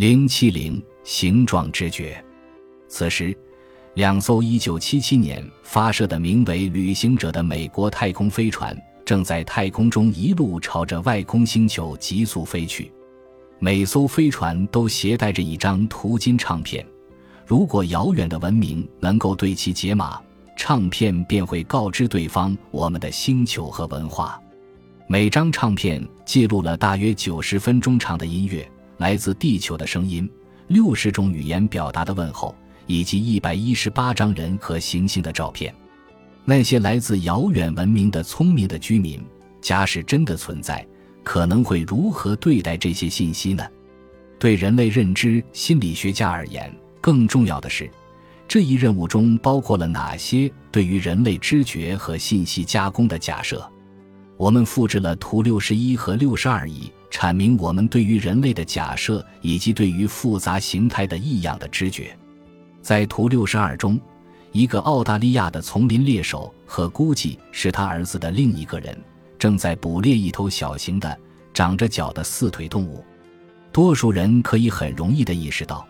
零七零形状知觉。此时，两艘一九七七年发射的名为“旅行者”的美国太空飞船正在太空中一路朝着外空星球急速飞去。每艘飞船都携带着一张图金唱片，如果遥远的文明能够对其解码，唱片便会告知对方我们的星球和文化。每张唱片记录了大约九十分钟长的音乐，来自地球的声音，六十种语言表达的问候。以及一百一十八张人和行星的照片，那些来自遥远文明的聪明的居民，假使真的存在，可能会如何对待这些信息呢？对人类认知心理学家而言，更重要的是，这一任务中包括了哪些对于人类知觉和信息加工的假设？我们复制了图六十一和六十二阐明我们对于人类的假设以及对于复杂形态的异样的知觉。在图六十二中，一个澳大利亚的丛林猎手和估计是他儿子的另一个人，正在捕猎一头小型的、长着脚的四腿动物。多数人可以很容易地意识到，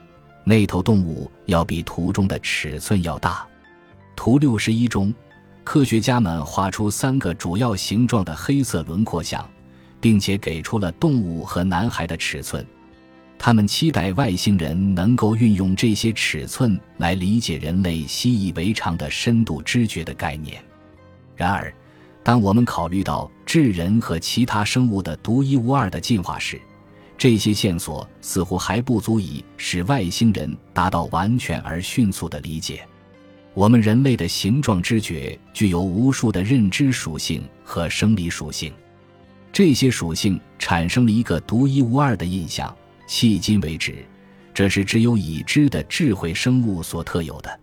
那头动物要比图中的尺寸要大。图六十一中，科学家们画出三个主要形状的黑色轮廓像，并且给出了动物和男孩的尺寸。他们期待外星人能够运用这些尺寸来理解人类习以为常的深度知觉的概念。然而，当我们考虑到智人和其他生物的独一无二的进化时，这些线索似乎还不足以使外星人达到完全而迅速的理解。我们人类的形状知觉具有无数的认知属性和生理属性，这些属性产生了一个独一无二的印象。迄今为止，这是只有已知的智慧生物所特有的。